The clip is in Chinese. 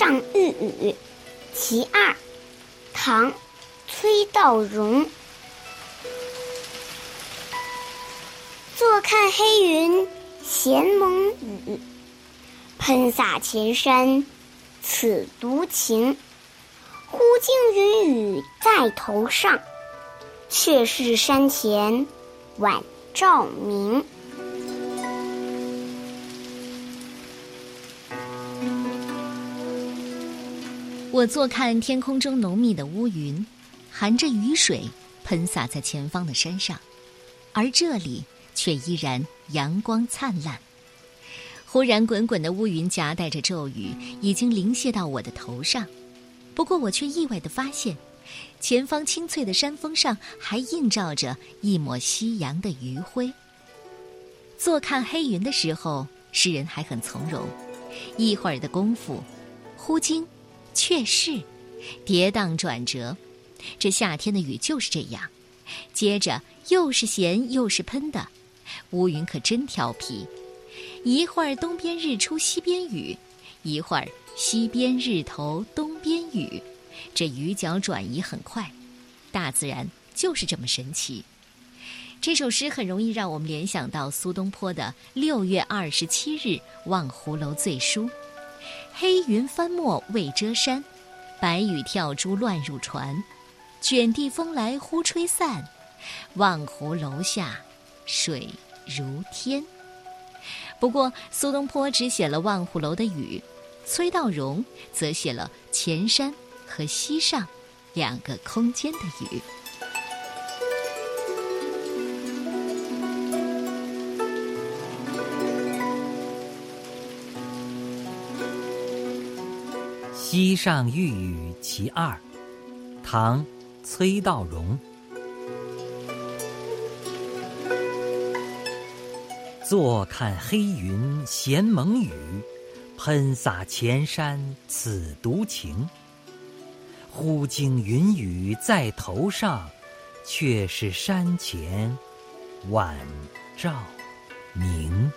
上玉宇其二，唐·崔道融。坐看黑云闲蒙雨，喷洒前山此独晴。忽惊云雨在头上，却是山前晚照明。我坐看天空中浓密的乌云，含着雨水喷洒在前方的山上，而这里却依然阳光灿烂。忽然，滚滚的乌云夹带着骤雨，已经临泻到我的头上。不过，我却意外地发现，前方青翠的山峰上还映照着一抹夕阳的余晖。坐看黑云的时候，诗人还很从容，一会儿的功夫，忽惊。却是，跌宕转折，这夏天的雨就是这样。接着又是咸又是喷的，乌云可真调皮。一会儿东边日出西边雨，一会儿西边日头东边雨，这雨角转移很快。大自然就是这么神奇。这首诗很容易让我们联想到苏东坡的《六月二十七日望湖楼醉书》。黑云翻墨未遮山，白雨跳珠乱入船。卷地风来忽吹散，望湖楼下水如天。不过，苏东坡只写了望湖楼的雨，崔道融则写了前山和西上两个空间的雨。《西上遇雨其二》，唐·崔道融。坐看黑云闲蒙雨，喷洒前山此独晴。忽惊云雨在头上，却是山前晚照明。